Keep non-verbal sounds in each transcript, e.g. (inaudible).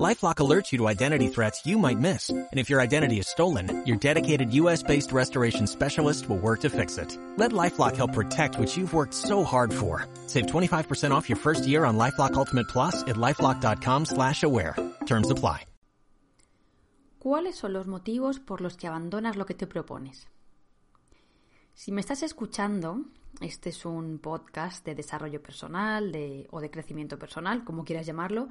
LifeLock alerts you to identity threats you might miss. And if your identity is stolen, your dedicated US-based restoration specialist will work to fix it. Let LifeLock help protect what you've worked so hard for. Save 25% off your first year on LifeLock Ultimate Plus at LifeLock.com slash aware. Terms apply. ¿Cuáles son los motivos por los que abandonas lo que te propones? Si me estás escuchando, este es un podcast de desarrollo personal de, o de crecimiento personal, como quieras llamarlo,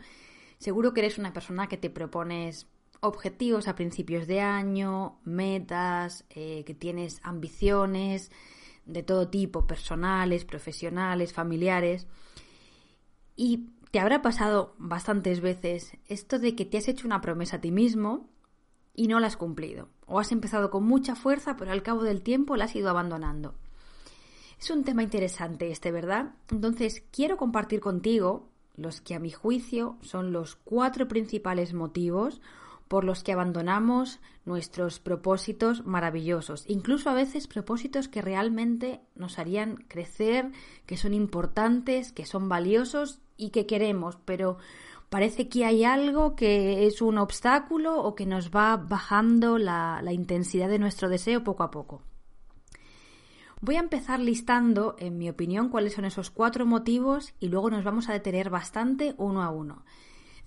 Seguro que eres una persona que te propones objetivos a principios de año, metas, eh, que tienes ambiciones de todo tipo, personales, profesionales, familiares. Y te habrá pasado bastantes veces esto de que te has hecho una promesa a ti mismo y no la has cumplido. O has empezado con mucha fuerza, pero al cabo del tiempo la has ido abandonando. Es un tema interesante este, ¿verdad? Entonces, quiero compartir contigo los que a mi juicio son los cuatro principales motivos por los que abandonamos nuestros propósitos maravillosos, incluso a veces propósitos que realmente nos harían crecer, que son importantes, que son valiosos y que queremos, pero parece que hay algo que es un obstáculo o que nos va bajando la, la intensidad de nuestro deseo poco a poco. Voy a empezar listando, en mi opinión, cuáles son esos cuatro motivos y luego nos vamos a detener bastante uno a uno.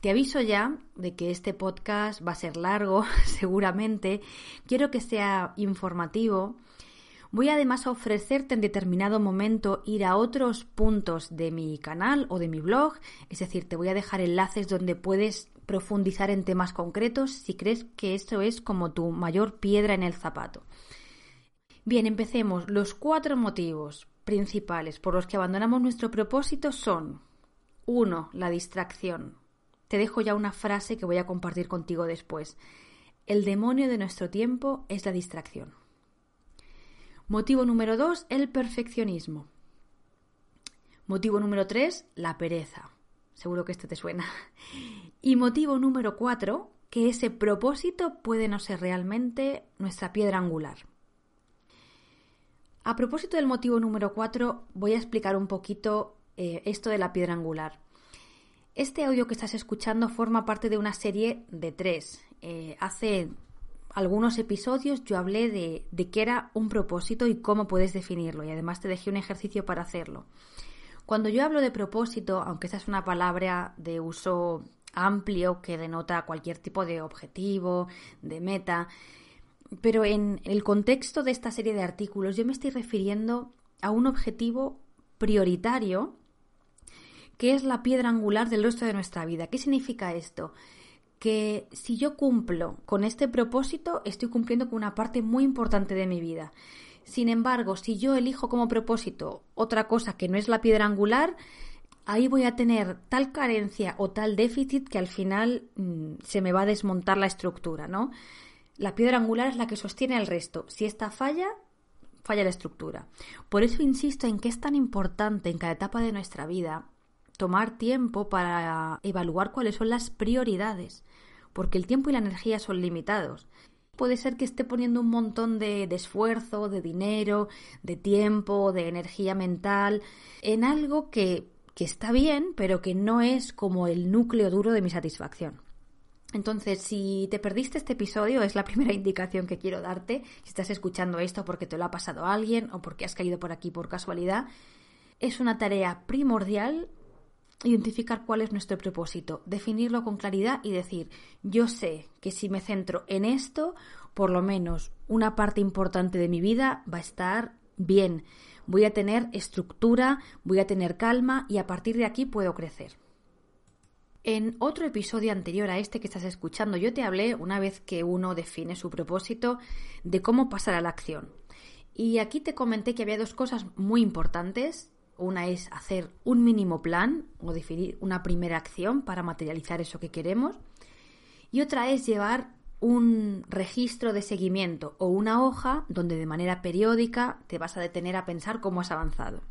Te aviso ya de que este podcast va a ser largo, (laughs) seguramente. Quiero que sea informativo. Voy además a ofrecerte en determinado momento ir a otros puntos de mi canal o de mi blog, es decir, te voy a dejar enlaces donde puedes profundizar en temas concretos si crees que esto es como tu mayor piedra en el zapato. Bien, empecemos. Los cuatro motivos principales por los que abandonamos nuestro propósito son 1. La distracción. Te dejo ya una frase que voy a compartir contigo después. El demonio de nuestro tiempo es la distracción. Motivo número 2. El perfeccionismo. Motivo número 3. La pereza. Seguro que este te suena. Y motivo número 4. Que ese propósito puede no ser realmente nuestra piedra angular. A propósito del motivo número 4, voy a explicar un poquito eh, esto de la piedra angular. Este audio que estás escuchando forma parte de una serie de tres. Eh, hace algunos episodios yo hablé de, de qué era un propósito y cómo puedes definirlo y además te dejé un ejercicio para hacerlo. Cuando yo hablo de propósito, aunque esa es una palabra de uso amplio que denota cualquier tipo de objetivo, de meta, pero en el contexto de esta serie de artículos yo me estoy refiriendo a un objetivo prioritario que es la piedra angular del resto de nuestra vida. ¿Qué significa esto? Que si yo cumplo con este propósito, estoy cumpliendo con una parte muy importante de mi vida. Sin embargo, si yo elijo como propósito otra cosa que no es la piedra angular, ahí voy a tener tal carencia o tal déficit que al final mm, se me va a desmontar la estructura, ¿no? La piedra angular es la que sostiene al resto. Si esta falla, falla la estructura. Por eso insisto en que es tan importante en cada etapa de nuestra vida tomar tiempo para evaluar cuáles son las prioridades, porque el tiempo y la energía son limitados. Puede ser que esté poniendo un montón de, esfuerzo, de dinero, de tiempo, de energía mental en algo que está bien, pero que no es como el núcleo duro de mi satisfacción. Entonces, si te perdiste este episodio, es la primera (laughs) indicación que quiero darte. Si estás escuchando esto porque te lo ha pasado alguien o porque has caído por aquí por casualidad, es una tarea primordial identificar cuál es nuestro propósito, definirlo con claridad y decir, yo sé que si me centro en esto, por lo menos una parte importante de mi vida va a estar bien, voy a tener estructura, voy a tener calma y a partir de aquí puedo crecer. En otro episodio anterior a este que estás escuchando, yo te hablé, una vez que uno define su propósito, de cómo pasar a la acción. Y aquí te comenté que había dos cosas muy importantes. Una es hacer un mínimo plan o definir una primera acción para materializar eso que queremos. Y otra es llevar un registro de seguimiento o una hoja donde de manera periódica te vas a detener a pensar cómo has avanzado.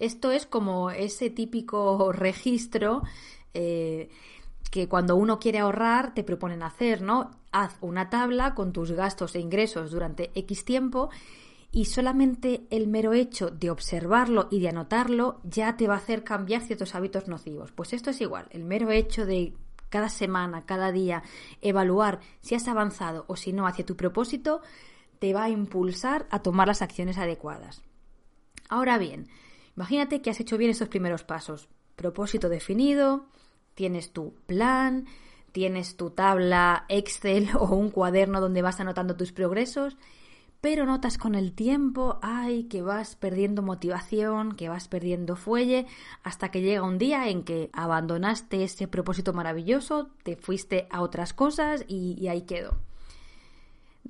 Esto es como ese típico (laughs) registro eh, que cuando uno quiere ahorrar te proponen hacer, ¿no? Haz una tabla con tus gastos e ingresos durante X tiempo y solamente el mero hecho de observarlo y de anotarlo ya te va a hacer cambiar ciertos hábitos nocivos. Pues esto es igual, el mero hecho de cada semana, cada día, evaluar si has avanzado o si no hacia tu propósito, te va a impulsar a tomar las acciones adecuadas. Ahora bien, imagínate que has hecho bien estos primeros pasos. Propósito definido, tienes tu plan, tienes tu tabla Excel (laughs) o un cuaderno donde vas anotando tus progresos, pero notas con el tiempo, ay, que vas perdiendo motivación, que vas perdiendo fuelle, hasta que llega un día en que abandonaste ese propósito maravilloso, te fuiste a otras cosas y, y ahí quedó.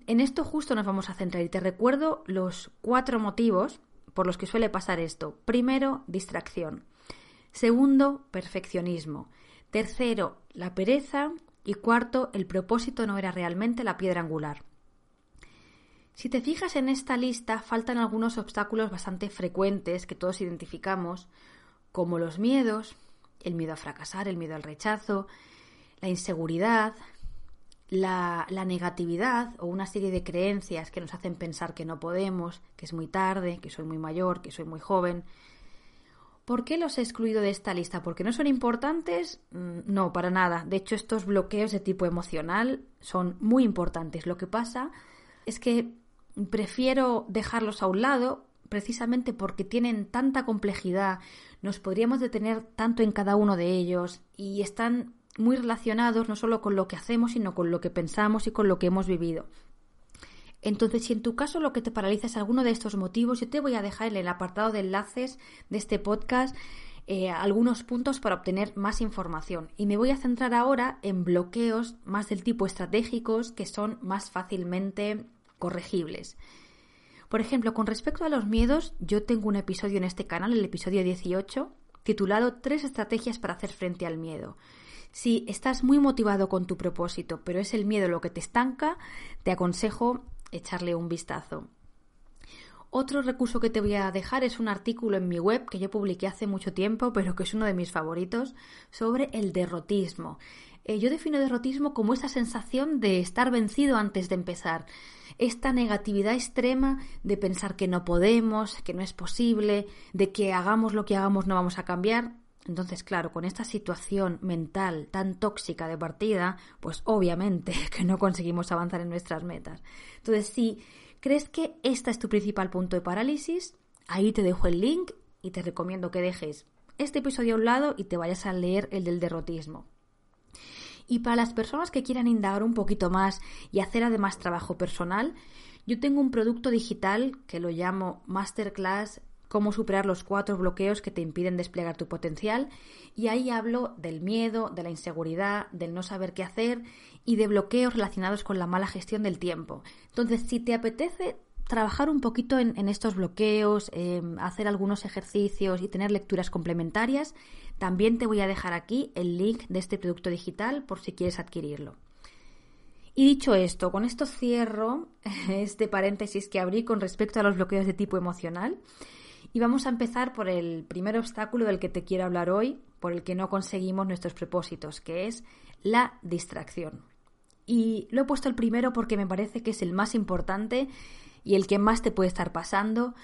En esto justo nos vamos a centrar y te recuerdo los cuatro motivos por los que suele pasar esto. Primero, distracción. Segundo, perfeccionismo. Tercero, la pereza. Y cuarto, el propósito no era realmente la piedra angular. Si te fijas en esta lista, faltan algunos obstáculos bastante frecuentes que todos identificamos, como los miedos, el miedo a fracasar, el miedo al rechazo, la inseguridad, la, la, negatividad o una serie de creencias que nos hacen pensar que no podemos, que es muy tarde, que soy muy mayor, que soy muy joven, ¿Por qué los he excluido de esta lista? ¿Porque no son importantes? Mm, no, para nada. De hecho, estos bloqueos de tipo emocional son muy importantes. Lo que pasa es que prefiero dejarlos a un lado precisamente porque tienen tanta complejidad, nos podríamos detener tanto en cada uno de ellos y están muy relacionados no solo con lo que hacemos, sino con lo que pensamos y con lo que hemos vivido. Entonces, si en tu caso lo que te paraliza es alguno de estos motivos, yo te voy a dejar en el apartado de enlaces de este podcast eh, algunos puntos para obtener más información. Y me voy a centrar ahora en bloqueos más del tipo estratégicos que son más fácilmente corregibles. Por ejemplo, con respecto a los miedos, yo tengo un episodio en este canal, el episodio 18, titulado Tres estrategias para hacer frente al miedo. Si estás muy motivado con tu propósito, pero es el miedo lo que te estanca, te aconsejo echarle un vistazo. Otro recurso que te voy a dejar es un artículo en mi web que yo publiqué hace mucho tiempo, pero que es uno de mis favoritos, sobre el derrotismo. Eh, yo defino derrotismo como esa sensación de estar vencido antes de empezar, esta negatividad extrema de pensar que no podemos, que no es posible, de que hagamos lo que hagamos no vamos a cambiar. Entonces, claro, con esta situación mental tan tóxica de partida, pues obviamente (laughs) que no conseguimos avanzar en nuestras metas. Entonces, si crees que este es tu principal punto de parálisis, ahí te dejo el link y te recomiendo que dejes este episodio a un lado y te vayas a leer el del derrotismo. Y para las personas que quieran indagar un poquito más y hacer además trabajo personal, yo tengo un producto digital que lo llamo Masterclass cómo superar los cuatro bloqueos que te impiden desplegar tu potencial y ahí hablo del miedo, de la inseguridad, del no saber qué hacer y de bloqueos relacionados con la mala gestión del tiempo. Entonces, si te apetece trabajar un poquito en, estos bloqueos, em, hacer algunos ejercicios y tener lecturas complementarias, también te voy a dejar aquí el link de este producto digital por si quieres adquirirlo. Y dicho esto, con esto cierro (laughs) este paréntesis que abrí con respecto a los bloqueos de tipo emocional y vamos a empezar por el primer obstáculo del que te quiero hablar hoy, por el que no conseguimos nuestros propósitos, que es la distracción. Y lo he puesto el primero porque me parece que es el más importante y el que más te puede estar pasando.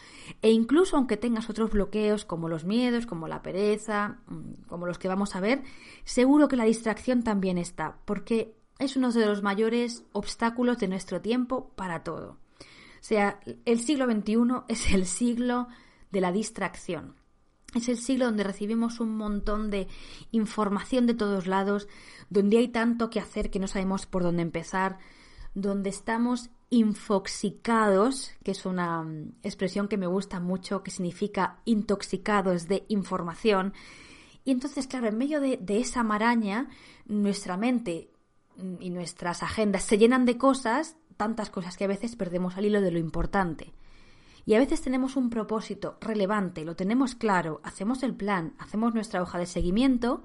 E incluso aunque tengas otros bloqueos como los miedos, como la pereza, mm, como los que vamos a ver, seguro que la distracción también está, porque es uno de los mayores obstáculos de nuestro tiempo para todo. O sea, el siglo XXI es el siglo de la distracción. Es el siglo donde recibimos un montón de información de todos lados, donde hay tanto que hacer que no sabemos por dónde empezar, donde estamos infoxicados, que es una mm, expresión que me gusta mucho, que significa intoxicados de información. Y entonces, claro, en medio de, de esa maraña, nuestra mente mm, y nuestras agendas se llenan de cosas, tantas cosas que a veces perdemos al hilo de lo importante. Y a veces tenemos un propósito relevante, lo tenemos claro, hacemos el plan, hacemos nuestra hoja de seguimiento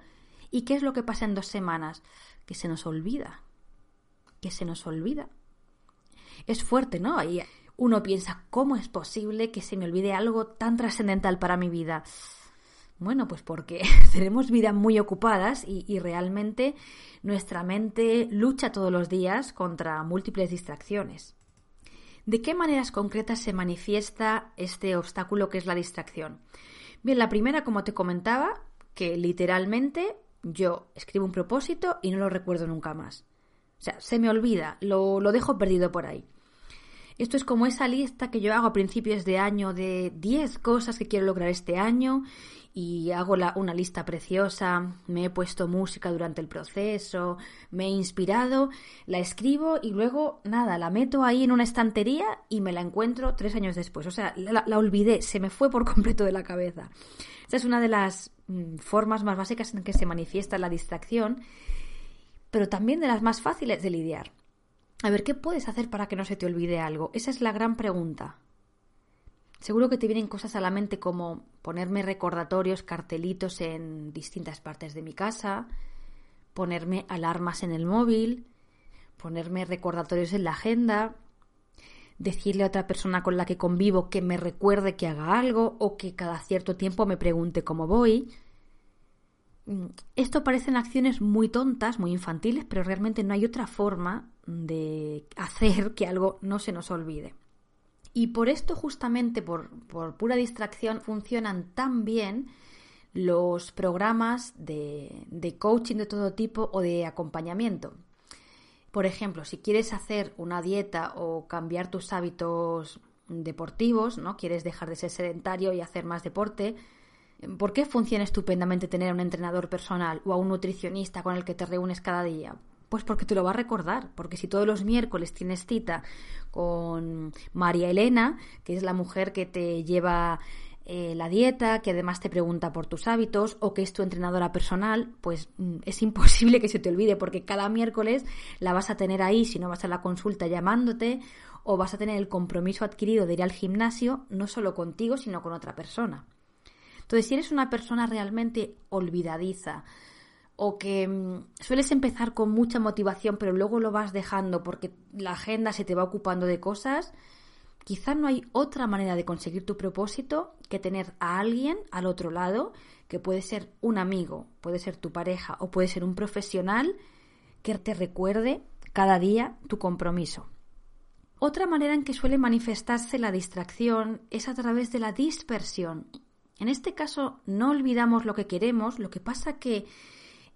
y ¿qué es lo que pasa en dos semanas? Que se nos olvida, que se nos olvida. Es fuerte, ¿no? Y uno piensa, ¿cómo es posible que se me olvide algo tan trascendental para mi vida? Bueno, pues porque (laughs) tenemos vidas muy ocupadas y, y, realmente nuestra mente lucha todos los días contra múltiples distracciones. ¿De qué maneras concretas se manifiesta este obstáculo que es la distracción? Bien, la primera, como te comentaba, que literalmente yo escribo un propósito y no lo recuerdo nunca más. O sea, se me olvida, lo, lo dejo perdido por ahí. Esto es como esa lista que yo hago a principios de año de 10 cosas que quiero lograr este año y hago una lista preciosa, me he puesto música durante el proceso, me he inspirado, la escribo y luego nada, la meto ahí en una estantería y me la encuentro tres años después. O sea, la, la olvidé, se me fue por completo de la cabeza. Esta es una de las mm, formas más básicas en que se manifiesta la distracción, pero también de las más fáciles de lidiar. A ver, ¿qué puedes hacer para que no se te olvide algo? Esa es la gran pregunta. Seguro que te vienen cosas a la mente como ponerme recordatorios, cartelitos en distintas partes de mi casa, ponerme alarmas en el móvil, ponerme recordatorios en la agenda, decirle a otra persona con la que convivo que me recuerde que haga algo o que cada cierto tiempo me pregunte cómo voy. Mm, esto parecen acciones muy tontas, muy infantiles, pero realmente no hay otra forma de hacer que algo no se nos olvide. Y por esto, justamente por, pura distracción, funcionan tan bien los programas de, de coaching de todo tipo o de acompañamiento. Por ejemplo, si quieres hacer una dieta o cambiar tus hábitos deportivos, ¿no? Quieres dejar de ser sedentario y hacer más deporte, ¿por qué funciona estupendamente tener a un entrenador personal o a un nutricionista con el que te reúnes cada día? Pues porque te lo va a recordar, porque si todos los miércoles tienes cita con María Elena, que es la mujer que te lleva eh, la dieta, que además te pregunta por tus hábitos o que es tu entrenadora personal, pues mm, es (laughs) imposible que se te olvide porque cada miércoles la vas a tener ahí si no vas a la consulta llamándote o vas a tener el compromiso adquirido de ir al gimnasio no solo contigo sino con otra persona. Entonces, si eres una persona realmente olvidadiza, o que mm, sueles empezar con mucha motivación pero luego lo vas dejando porque la agenda se te va ocupando de cosas, quizá no hay otra manera de conseguir tu propósito que tener a alguien al otro lado, que puede ser un amigo, puede ser tu pareja o puede ser un profesional que te recuerde cada día tu compromiso. Otra manera en que suele manifestarse la distracción es a través de la dispersión. En este caso no olvidamos lo que queremos, lo que pasa que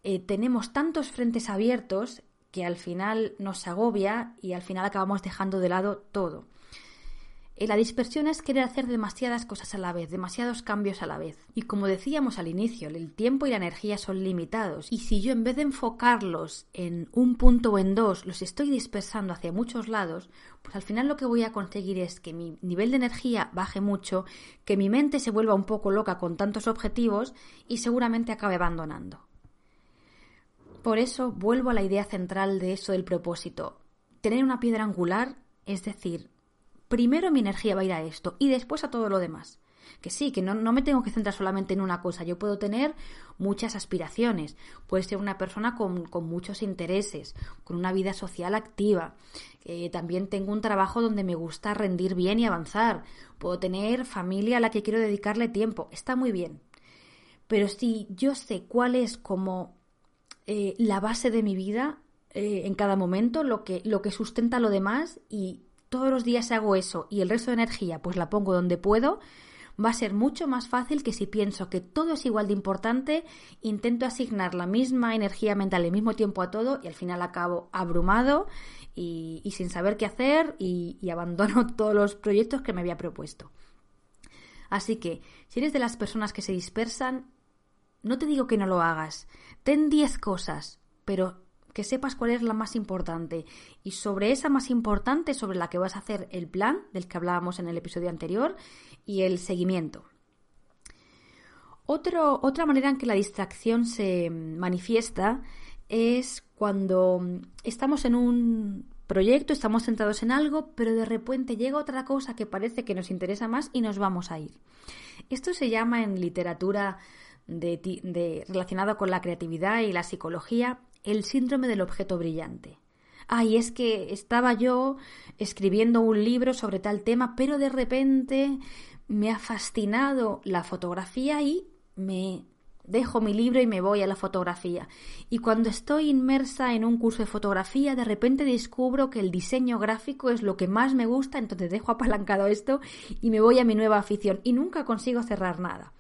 eh, tenemos tantos frentes abiertos que al final nos agobia y al final acabamos dejando de lado todo. Eh, la dispersión es querer hacer demasiadas cosas a la vez, demasiados cambios a la vez. Y como decíamos al inicio, el tiempo y la energía son limitados. Y si yo en vez de enfocarlos en un punto o en dos, los estoy dispersando hacia muchos lados, pues al final lo que voy a conseguir es que mi nivel de energía baje mucho, que mi mente se vuelva un poco loca con tantos objetivos y seguramente acabe abandonando. Por eso vuelvo a la idea central de eso del propósito. Tener una piedra angular, es decir, primero mi energía va a ir a esto y después a todo lo demás. Que sí, que no, me tengo que centrar solamente en una cosa. Yo puedo tener muchas aspiraciones. Puedo ser una persona con, muchos intereses, con una vida social activa. Eh, también tengo un trabajo donde me gusta rendir bien y avanzar. Puedo tener familia a la que quiero dedicarle tiempo. Está muy bien. Pero si yo sé cuál es como eh, la base de mi vida eh, en cada momento, lo que, lo que sustenta lo demás y todos los días hago eso y el resto de energía pues la pongo donde puedo, va a ser mucho más fácil que si pienso que todo es igual de importante, intento asignar la misma energía mental al mismo tiempo a todo y al final acabo abrumado y, sin saber qué hacer y, y abandono (laughs) todos los proyectos que me había propuesto. Así que, si eres de las personas que se dispersan, no te digo que no lo hagas. Ten 10 cosas, pero que sepas cuál es la más importante. Y sobre esa más importante, sobre la que vas a hacer el plan, del que hablábamos en el episodio anterior, y el seguimiento. otra manera en que la distracción se manifiesta es cuando estamos en un proyecto, estamos centrados en algo, pero de repente llega otra cosa que parece que nos interesa más y nos vamos a ir. Esto se llama en literatura de, relacionado con la creatividad y la psicología, el síndrome del objeto brillante. Ay, es que estaba yo escribiendo un libro sobre tal tema, pero de repente me ha fascinado la fotografía y me dejo mi libro y me voy a la fotografía. Y cuando estoy inmersa en un curso de fotografía, de repente descubro que el diseño gráfico es lo que más me gusta, entonces dejo apalancado esto y me voy a mi nueva afición y nunca consigo cerrar nada.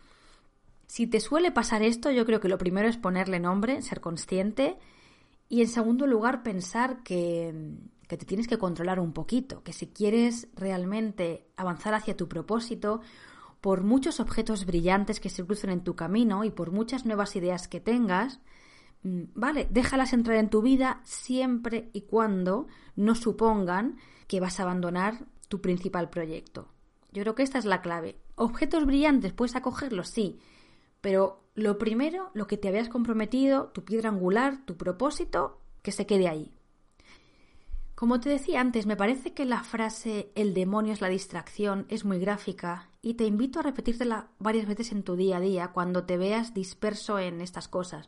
Si te suele pasar esto, yo creo que lo primero es ponerle nombre, ser consciente y en segundo lugar pensar que, que te tienes que controlar un poquito, que si quieres realmente avanzar hacia tu propósito, por muchos objetos brillantes que se crucen en tu camino y por muchas nuevas ideas que tengas, mm, vale, déjalas entrar en tu vida siempre y cuando no supongan que vas a abandonar tu principal proyecto. Yo creo que esta es la clave. Objetos brillantes, ¿puedes acogerlos? Sí. Pero lo primero, lo que te habías comprometido, tu piedra angular, tu propósito, que se quede ahí. Como te decía antes, me parece que la frase el demonio es la distracción es muy gráfica y te invito a repetírtela varias veces en tu día a día cuando te veas disperso en estas cosas.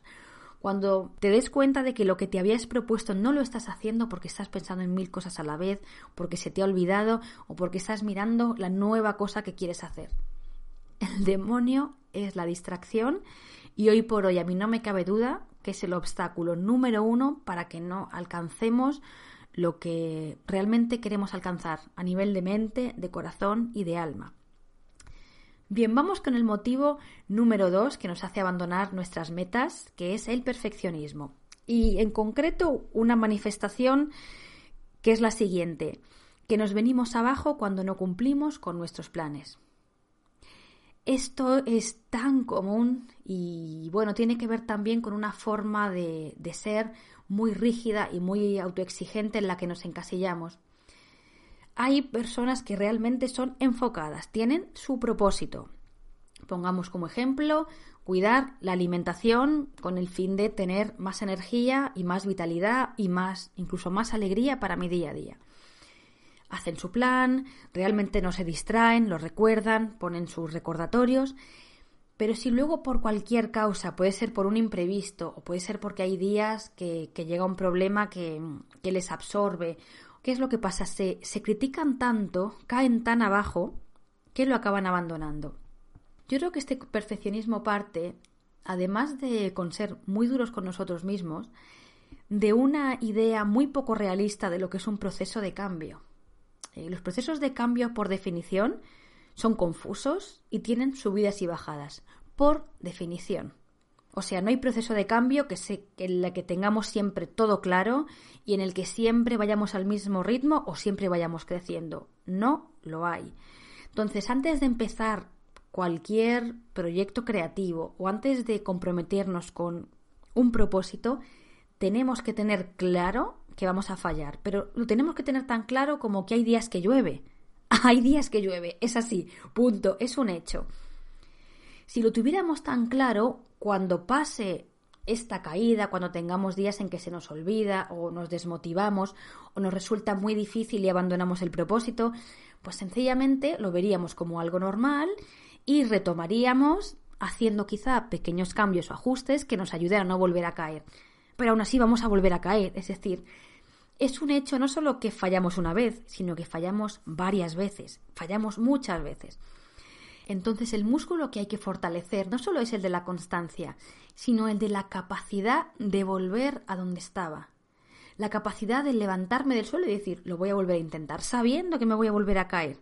Cuando te des cuenta de que lo que te habías propuesto no lo estás haciendo porque estás pensando en mil cosas a la vez, porque se te ha olvidado o porque estás mirando la nueva cosa que quieres hacer. El demonio es la distracción y hoy por hoy a mí no me cabe duda que es el obstáculo número uno para que no alcancemos lo que realmente queremos alcanzar a nivel de mente, de corazón y de alma. Bien, vamos con el motivo número dos que nos hace abandonar nuestras metas, que es el perfeccionismo. Y en concreto una manifestación que es la siguiente, que nos venimos abajo cuando no cumplimos con nuestros planes. Esto es tan común y bueno, tiene que ver también con una forma de, ser muy rígida y muy autoexigente en la que nos encasillamos. Hay personas que realmente son enfocadas, tienen su propósito. Pongamos como ejemplo cuidar la alimentación con el fin de tener más energía y más vitalidad y más, incluso más alegría para mi día a día. Hacen su plan, realmente no se distraen, lo recuerdan, ponen sus recordatorios pero si luego por cualquier causa, puede ser por un imprevisto o puede ser porque hay días que, llega un problema que, les absorbe, ¿qué es lo que pasa? Se, se critican tanto, caen tan abajo, que lo acaban abandonando. Yo creo que este perfeccionismo parte, además de con ser muy duros con nosotros mismos, de una idea muy poco realista de lo que es un proceso de cambio. Eh, los procesos de cambio, por definición, son confusos y tienen subidas y bajadas, por definición. O sea, no hay proceso de cambio que en el que tengamos siempre todo claro y en el que siempre vayamos al mismo ritmo o siempre vayamos creciendo. No lo hay. Entonces, antes de empezar cualquier proyecto creativo o antes de comprometernos con un propósito, tenemos que tener claro que vamos a fallar. Pero lo tenemos que tener tan claro como que hay días que llueve. (laughs) Hay días que llueve, es así, punto, es un hecho. Si lo tuviéramos tan claro, cuando pase esta caída, cuando tengamos días en que se nos olvida o nos desmotivamos o nos resulta muy difícil y abandonamos el propósito, pues sencillamente lo veríamos como algo normal y retomaríamos haciendo quizá pequeños cambios o ajustes que nos ayuden a no volver a caer. Pero aún así vamos a volver a caer, es decir, es un hecho no solo que fallamos una vez, sino que fallamos varias veces, fallamos muchas veces. Entonces el músculo que hay que fortalecer no solo es el de la constancia, sino el de la capacidad de volver a donde estaba. La capacidad de levantarme del suelo y decir, lo voy a volver a intentar, sabiendo que me voy a volver a caer.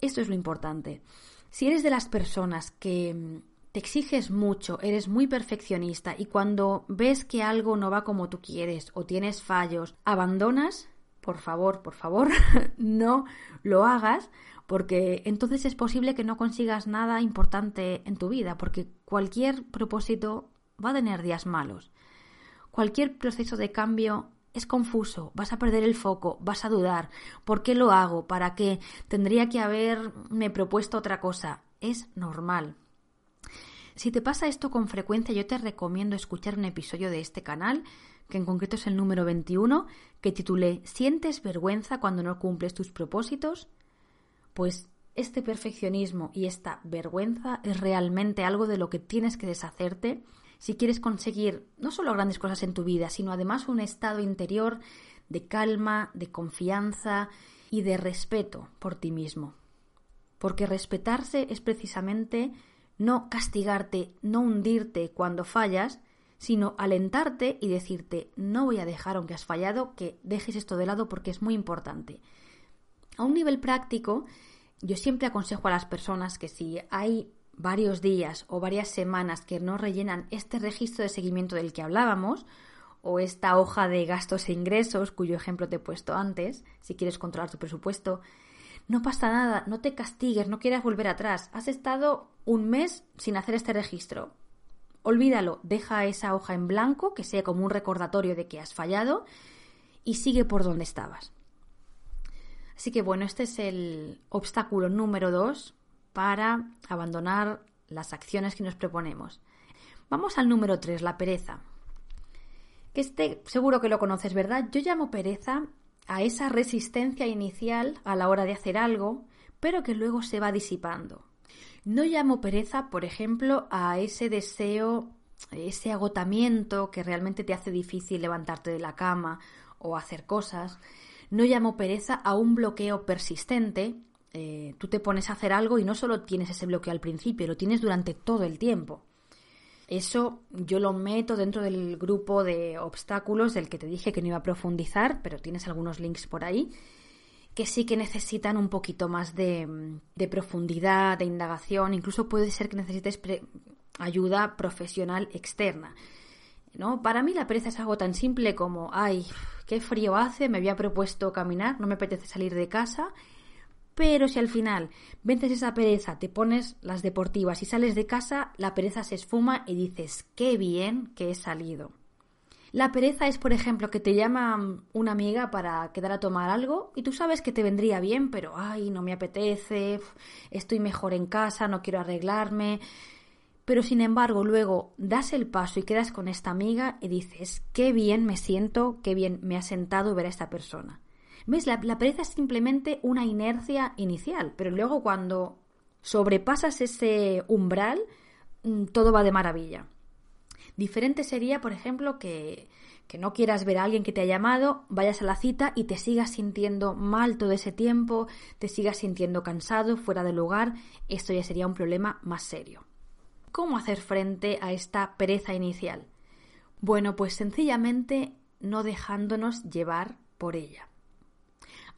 Esto es lo importante. Si eres de las personas que exiges mucho, eres muy perfeccionista y cuando ves que algo no va como tú quieres o tienes fallos, abandonas, por favor, por favor, (laughs) no lo hagas porque entonces es posible que no consigas nada importante en tu vida, porque cualquier propósito va a tener días malos. Cualquier proceso de cambio es confuso, vas a perder el foco, vas a dudar, ¿por qué lo hago? ¿Para qué? Tendría que haberme propuesto otra cosa. Es normal. Si te pasa esto con frecuencia, yo te recomiendo escuchar un episodio de este canal, que en concreto es el número 21, que titulé ¿Sientes vergüenza cuando no cumples tus propósitos? Pues este perfeccionismo y esta vergüenza es realmente algo de lo que tienes que deshacerte si quieres conseguir no solo grandes cosas en tu vida, sino además un estado interior de calma, de confianza y de respeto por ti mismo. Porque respetarse es precisamente no castigarte, no hundirte cuando fallas, sino alentarte y decirte, no voy a dejar, aunque has fallado, que dejes esto de lado porque es muy importante. A un nivel práctico, yo siempre aconsejo a las personas que si hay varios días o varias semanas que no rellenan este registro de seguimiento del que hablábamos, o esta hoja de gastos e ingresos, cuyo ejemplo te he puesto antes, si quieres controlar tu presupuesto, no pasa nada, no te castigues, no quieras volver atrás. Has estado un mes sin hacer este registro. Olvídalo, deja esa hoja en blanco, que sea como un recordatorio de que has fallado, y sigue por donde estabas. Así que bueno, este es el obstáculo número dos para abandonar las acciones que nos proponemos. Vamos al número tres, la pereza. Que este seguro que lo conoces, ¿verdad? Yo llamo pereza a esa resistencia inicial a la hora de hacer algo, pero que luego se va disipando. No llamo pereza, por ejemplo, a ese deseo, ese agotamiento que realmente te hace difícil levantarte de la cama o hacer cosas. No llamo pereza a un bloqueo persistente. Eh, tú te pones a hacer algo y no solo tienes ese bloqueo al principio, lo tienes durante todo el tiempo. Eso yo lo meto dentro del grupo de obstáculos del que te dije que no iba a profundizar, pero tienes algunos links por ahí que sí que necesitan un poquito más de, profundidad, de indagación, incluso puede ser que necesites ayuda profesional externa. ¿no? Para mí la pereza es algo tan simple como, ay, qué frío hace, me había propuesto caminar, no me apetece salir de casa, pero si al final vences esa pereza, te pones las deportivas y sales de casa, la pereza se esfuma y dices, qué bien que he salido. La pereza es, por ejemplo, que te llama una amiga para quedar a tomar algo y tú sabes que te vendría bien, pero ay, no me apetece, estoy mejor en casa, no quiero arreglarme. Pero sin embargo, luego das el paso y quedas con esta amiga y dices, qué bien me siento, qué bien me ha sentado ver a esta persona. ¿Ves? La, pereza es simplemente una inercia inicial, pero luego cuando sobrepasas ese umbral, mm, todo va de maravilla. Diferente sería, por ejemplo, que, que no quieras ver a alguien que te ha llamado, vayas a la cita y te sigas sintiendo mal todo ese tiempo, te sigas sintiendo cansado, fuera del lugar, esto ya sería un problema más serio. ¿Cómo hacer frente a esta pereza inicial? Bueno, pues sencillamente no dejándonos llevar por ella.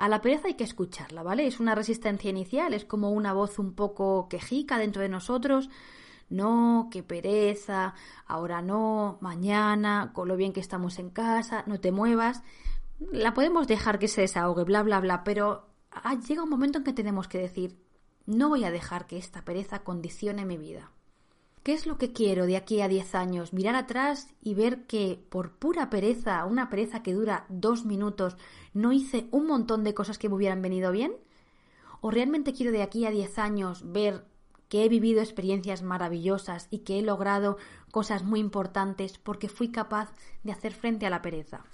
A la pereza hay que escucharla, ¿vale? Es una resistencia inicial, es como una voz un poco quejica dentro de nosotros, no, qué pereza, ahora no, mañana, con lo bien que estamos en casa, no te muevas. La podemos dejar que se desahogue, bla, bla, bla, pero llega un momento en que tenemos que decir, no voy a dejar que esta pereza condicione mi vida. ¿Qué es lo que quiero de aquí a 10 años? Mirar atrás y ver que por pura pereza, una pereza que dura dos minutos, no hice un montón de cosas que me hubieran venido bien? ¿O realmente quiero de aquí a 10 años ver que he vivido experiencias maravillosas y que he logrado cosas muy importantes porque fui capaz de hacer frente a la pereza.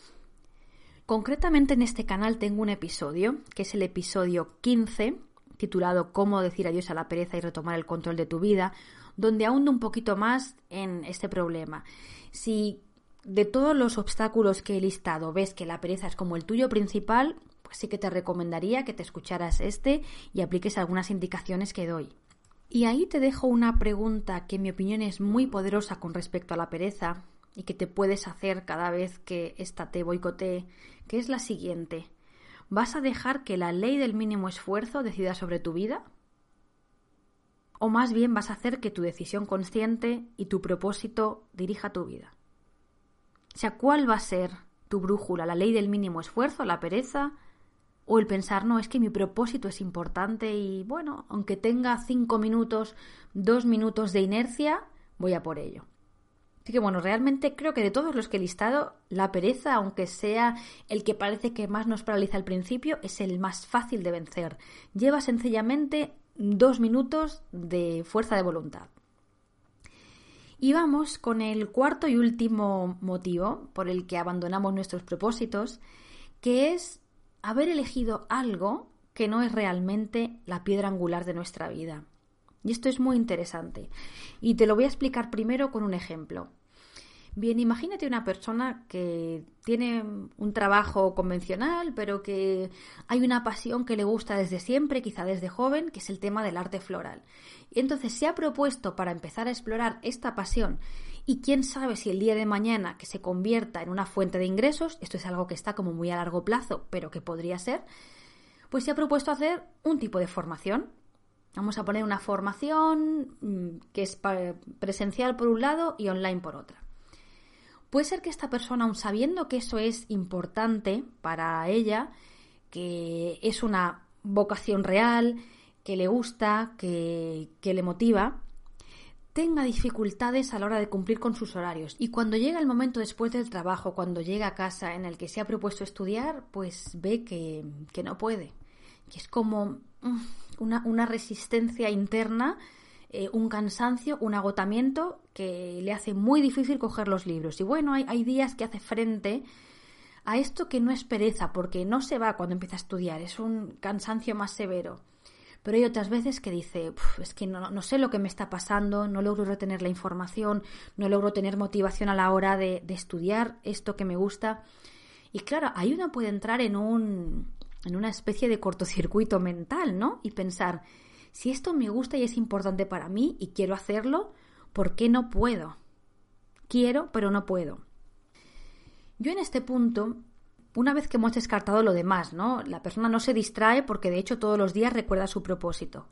Concretamente en este canal tengo un episodio, que es el episodio 15, titulado Cómo decir adiós a la pereza y retomar el control de tu vida, donde ahundo un poquito más en este problema. Si de todos los obstáculos que he listado ves que la pereza es como el tuyo principal, pues sí que te recomendaría que te escucharas este y apliques algunas indicaciones que doy. Y ahí te dejo una pregunta que en mi opinión es muy poderosa con respecto a la pereza y que te puedes hacer cada vez que ésta te boicotee, que es la siguiente. ¿Vas a dejar que la ley del mínimo esfuerzo decida sobre tu vida? ¿O más bien vas a hacer que tu decisión consciente y tu propósito dirija tu vida? O sea, ¿cuál va a ser tu brújula? ¿La ley del mínimo esfuerzo, la pereza, o el pensar, no, es que mi propósito es importante y bueno, aunque tenga cinco minutos, dos minutos de inercia, voy a por ello. Así que bueno, realmente creo que de todos los que he listado, la pereza, aunque sea el que parece que más nos paraliza al principio, es el más fácil de vencer. Lleva sencillamente dos minutos de fuerza de voluntad. Y vamos con el cuarto y último motivo por el que abandonamos nuestros propósitos, que es haber elegido algo que no es realmente la piedra angular de nuestra vida. Y esto es muy interesante. Y te lo voy a explicar primero con un ejemplo. Bien, imagínate una persona que tiene un trabajo convencional, pero que hay una pasión que le gusta desde siempre, quizá desde joven, que es el tema del arte floral. Y entonces se ha propuesto para empezar a explorar esta pasión y quién sabe si el día de mañana que se convierta en una fuente de ingresos, esto es algo que está como muy a largo plazo, pero que podría ser, pues se ha propuesto hacer un tipo de formación. Vamos a poner una formación mm, que es presencial por un lado y online por otra. Puede ser que esta persona, aun sabiendo que eso es importante para ella, que es una vocación real, que le gusta, que, que le motiva, tenga dificultades a la hora de cumplir con sus horarios. Y cuando llega el momento después del trabajo, cuando llega a casa en el que se ha propuesto estudiar, pues ve que, que no puede. Que es como mm, una, una resistencia interna eh, un cansancio, un agotamiento que le hace muy difícil coger los libros. Y bueno, hay, días que hace frente a esto que no es pereza, porque no se va cuando empieza a estudiar, es un cansancio más severo. Pero hay otras veces que dice, es que no, sé lo que me está pasando, no logro retener la información, no logro tener motivación a la hora de, de estudiar esto que me gusta. Y claro, ahí uno puede entrar en un, en una especie de cortocircuito mental, ¿no? Y pensar, si esto me gusta y es importante para mí y quiero hacerlo, ¿por qué no puedo? Quiero, pero no puedo. Yo en este punto, una vez que hemos descartado lo demás, ¿no? La persona no se distrae porque de hecho todos los días recuerda su propósito.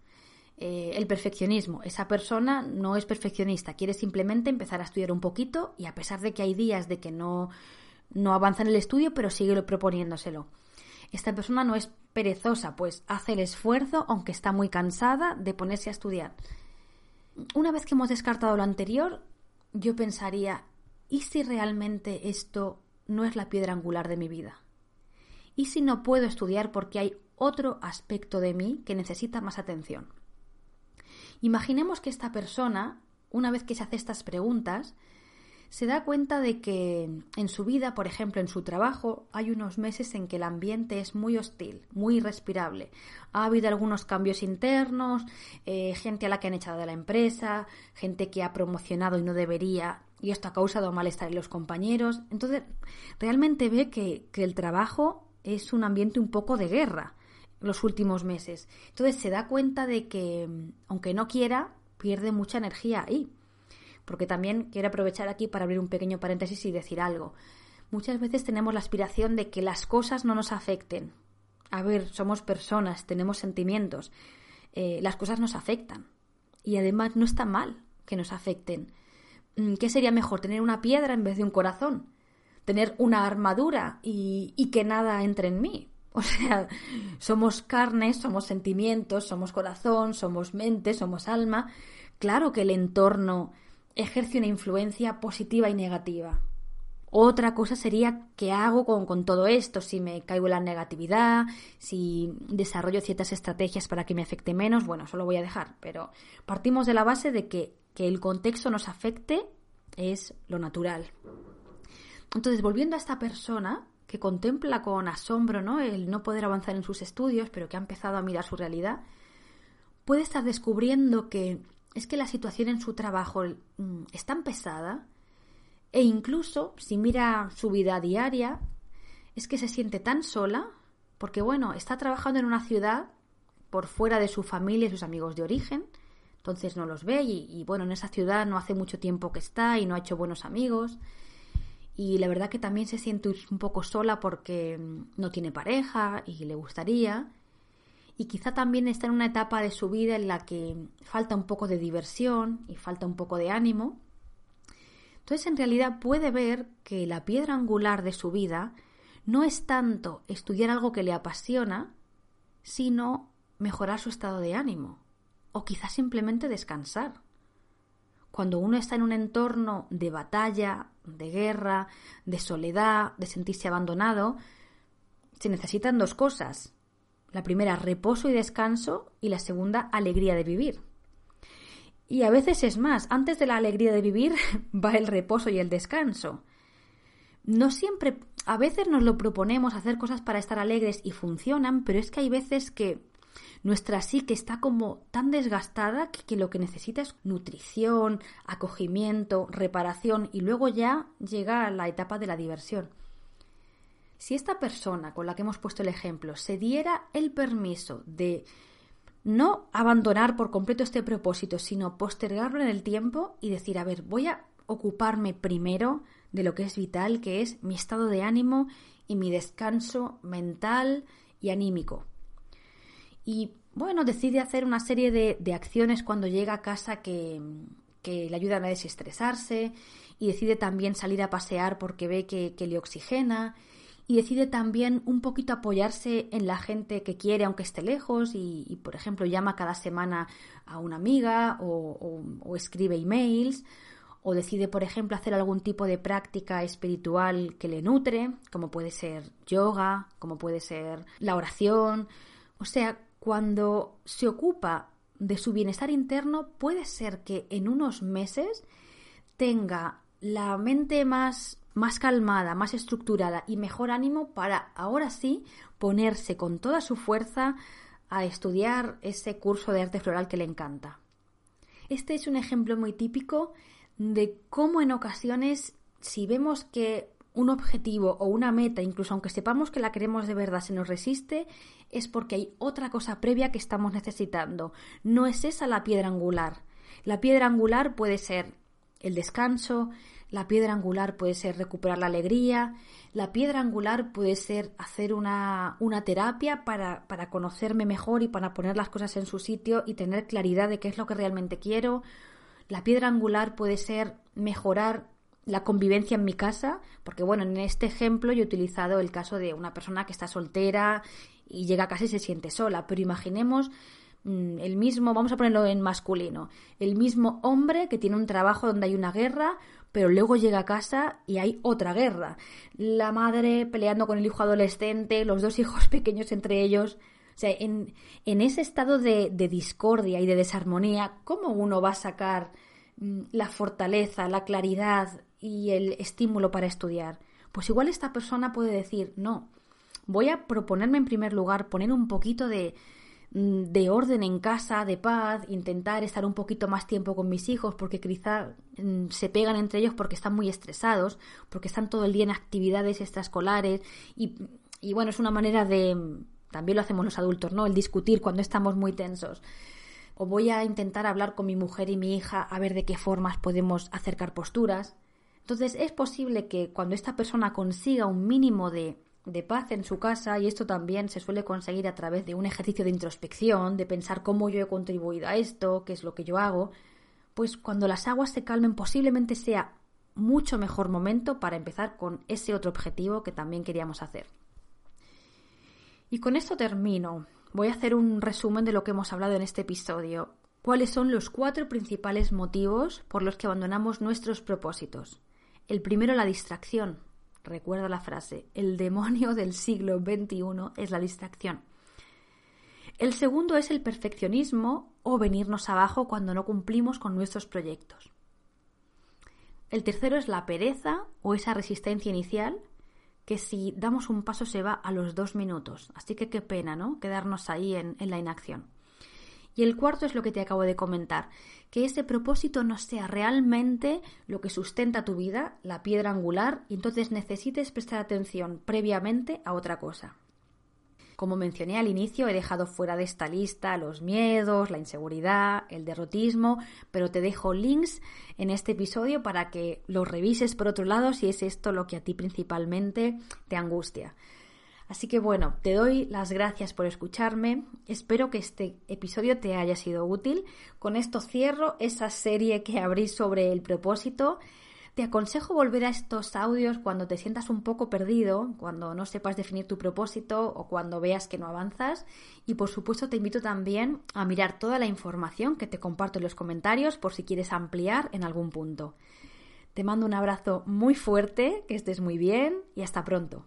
Eh, el perfeccionismo. Esa persona no es perfeccionista, quiere simplemente empezar a estudiar un poquito y a pesar de que hay días de que no, no avanza en el estudio, pero sigue proponiéndoselo. Esta persona no es perezosa, pues hace el esfuerzo, aunque está muy cansada, de ponerse a estudiar. Una vez que hemos descartado lo anterior, yo pensaría, ¿y si realmente esto no es la piedra angular de mi vida? ¿Y si no puedo estudiar porque hay otro aspecto de mí que necesita más atención? Imaginemos que esta persona, una vez que se hace estas preguntas, se da cuenta de que en su vida, por ejemplo, en su trabajo, hay unos meses en que el ambiente es muy hostil, muy irrespirable. Ha habido algunos cambios internos, eh, gente a la que han echado de la empresa, gente que ha promocionado y no debería, y esto ha causado malestar en los compañeros. Entonces, realmente ve que, que el trabajo es un ambiente un poco de guerra los últimos meses. Entonces se da cuenta de que, aunque no quiera, pierde mucha energía ahí porque también quiero aprovechar aquí para abrir un pequeño paréntesis y decir algo. Muchas veces tenemos la aspiración de que las cosas no nos afecten. A ver, somos personas, tenemos sentimientos. Eh, las cosas nos afectan. Y además no está mal que nos afecten. Mm, ¿Qué sería mejor? ¿Tener una piedra en vez de un corazón? ¿Tener una armadura y, y que nada entre en mí? (laughs) O sea, somos carne, somos sentimientos, somos corazón, somos mente, somos alma. Claro que el entorno ejerce una influencia positiva y negativa. Otra cosa sería qué hago con, todo esto, si me caigo en la negatividad, si desarrollo ciertas estrategias para que me afecte menos, bueno, eso lo voy a dejar, pero partimos de la base de que, que el contexto nos afecte es lo natural. Entonces, volviendo a esta persona que contempla con asombro ¿no? el no poder avanzar en sus estudios, pero que ha empezado a mirar su realidad, puede estar descubriendo que es que la situación en su trabajo mm, es tan pesada e incluso si mira su vida diaria, es que se siente tan sola porque, bueno, está trabajando en una ciudad por fuera de su familia y sus amigos de origen, entonces no los ve y, bueno, en esa ciudad no hace mucho tiempo que está y no ha hecho buenos amigos. Y la verdad que también se siente un poco sola porque mm, no tiene pareja y le gustaría y quizá también está en una etapa de su vida en la que falta un poco de diversión y falta un poco de ánimo. Entonces en realidad puede ver que la piedra angular de su vida no es tanto estudiar algo que le apasiona, sino mejorar su estado de ánimo o quizá simplemente descansar. Cuando uno está en un entorno de batalla, de guerra, de soledad, de sentirse abandonado, se necesitan dos cosas, la primera, reposo y descanso y la segunda, alegría de vivir. Y a veces es más, antes de la alegría de vivir (laughs) va el reposo y el descanso. No siempre, a veces nos lo proponemos hacer cosas para estar alegres y funcionan, pero es que hay veces que nuestra psique está como tan desgastada que, lo que necesita es nutrición, acogimiento, reparación y luego ya llega a la etapa de la diversión. Si esta persona con la que hemos puesto el ejemplo se diera el permiso de no abandonar por completo este propósito, sino postergarlo en el tiempo y decir, a ver, voy a ocuparme primero de lo que es vital, que es mi estado de ánimo y mi descanso mental y anímico. Y bueno, decide hacer una serie de, acciones cuando llega a casa que, le ayudan a desestresarse y decide también salir a pasear porque ve que, le oxigena y decide también un poquito apoyarse en la gente que quiere aunque esté lejos y, por ejemplo llama cada semana a una amiga o, escribe emails o decide por ejemplo hacer algún tipo de práctica espiritual que le nutre como puede ser yoga como puede ser la oración. O sea cuando se ocupa de su bienestar interno, puede ser que en unos meses tenga la mente más, más calmada, más estructurada y mejor ánimo para ahora sí ponerse con toda su fuerza a estudiar ese curso de arte floral que le encanta. Este es un ejemplo muy típico de cómo en ocasiones si vemos que un objetivo o una meta, incluso aunque sepamos que la queremos de verdad, se nos resiste, es porque hay otra cosa previa que estamos necesitando. No es esa la piedra angular. La piedra angular puede ser el descanso, la piedra angular puede ser recuperar la alegría, la piedra angular puede ser hacer una, una terapia para, para conocerme mejor y para poner las cosas en su sitio y tener claridad de qué es lo que realmente quiero. La piedra angular puede ser mejorar la convivencia en mi casa, porque bueno, en este ejemplo yo he utilizado el caso de una persona que está soltera y llega a casa y se siente sola, pero imaginemos mm, el mismo, vamos a ponerlo en masculino, el mismo hombre que tiene un trabajo donde hay una guerra, pero luego llega a casa y hay otra guerra. La madre peleando con el hijo adolescente, los dos hijos (laughs) pequeños entre ellos. O sea, en, en ese estado de, de discordia y de desarmonía, ¿cómo uno va a sacar mm, la fortaleza, la claridad, y el estímulo para estudiar. Pues igual esta persona puede decir, no, voy a proponerme en primer lugar poner un poquito de, de orden en casa, de paz, intentar estar un poquito más tiempo con mis hijos porque quizá mm, se pegan entre ellos porque están muy estresados, porque están todo el día en actividades extraescolares y, y bueno, es una manera de, también lo hacemos los adultos, ¿no? El discutir cuando estamos muy tensos. O voy a intentar hablar con mi mujer y mi hija a ver de qué formas podemos acercar posturas. Entonces es posible que cuando esta persona consiga un mínimo de, de paz en su casa, y esto también se suele conseguir a través de un ejercicio de introspección, de pensar cómo yo he contribuido a esto, qué es lo que yo hago, pues cuando las aguas se calmen posiblemente sea mucho mejor momento para empezar con ese otro objetivo que también queríamos hacer. Y con esto termino. Voy a hacer un resumen de lo que hemos hablado en este episodio. ¿Cuáles son los cuatro principales motivos por los que abandonamos nuestros propósitos? El primero, la distracción. Recuerda la frase, el demonio del siglo XXI es la distracción. El segundo es el perfeccionismo o venirnos abajo cuando no cumplimos con nuestros proyectos. El tercero es la pereza o esa resistencia inicial que si damos un paso se va a los dos minutos. Así que qué pena, ¿no? Quedarnos ahí en, en la inacción. Y el cuarto es lo que te acabo de comentar, que ese propósito no sea realmente lo que sustenta tu vida, la piedra angular, y entonces necesites prestar atención previamente a otra cosa. Como mencioné al inicio, he dejado fuera de esta lista los miedos, la inseguridad, el derrotismo, pero te dejo links en este episodio para que los revises por otro lado si es esto lo que a ti principalmente te angustia. Así que bueno, te doy las gracias por escucharme. Espero que este episodio te haya sido útil. Con esto cierro esa serie que abrí sobre el propósito. Te aconsejo volver a estos audios cuando te sientas un poco perdido, cuando no sepas definir tu propósito o cuando veas que no avanzas. Y por supuesto te invito también a mirar toda la información que te comparto en los comentarios por si quieres ampliar en algún punto. Te mando un abrazo muy fuerte, que estés muy bien y hasta pronto.